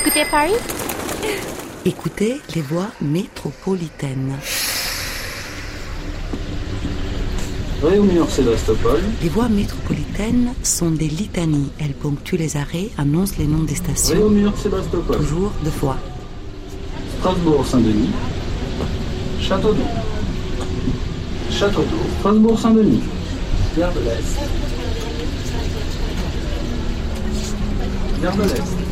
habitez Paris? Écoutez les voix métropolitaines. Réaumur Sébastopol? Les voix métropolitaines sont des litanies. Elles ponctuent les arrêts, annoncent les noms des stations. Réaumur Sébastopol? Toujours deux fois. Strasbourg Saint-Denis. Château d'eau. Château d'eau. Strasbourg Saint-Denis. Gare de l'Est. Gare de l'Est.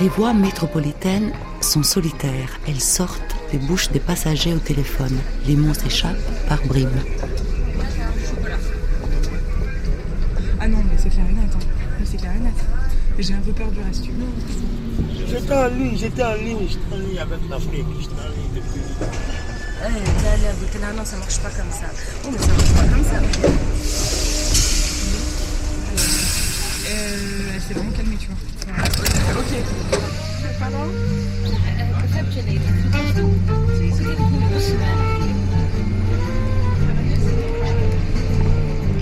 Les voix métropolitaines sont solitaires. Elles sortent des bouches des passagers au téléphone. Les mots s'échappent par bribes. Ah non, mais c'est clair et net. Hein. Mais C'est clair et net. Et J'ai un peu peur du reste. J'étais en ligne, j'étais en ligne, j'étais en ligne avec l'Afrique, j'étais en ligne depuis. Là, non, ça marche pas comme ça. Oh, mais ça marche pas comme ça. Euh, elle s'est vraiment calmée, tu vois. Ok.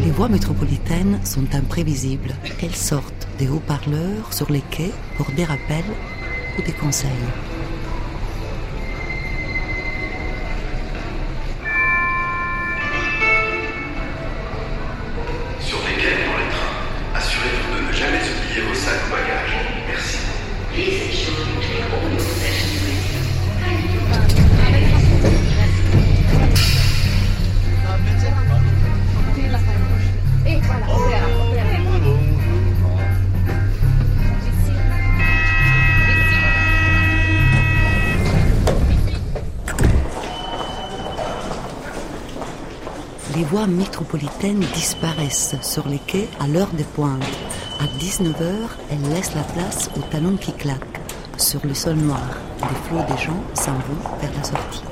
Les voix métropolitaines sont imprévisibles. Elles sortent des haut-parleurs sur les quais pour des rappels ou des conseils. Peace. Les voies métropolitaines disparaissent sur les quais à l'heure des pointes. À 19h, elles laissent la place aux talons qui claquent. Sur le sol noir, des flots de gens s'en vont vers la sortie.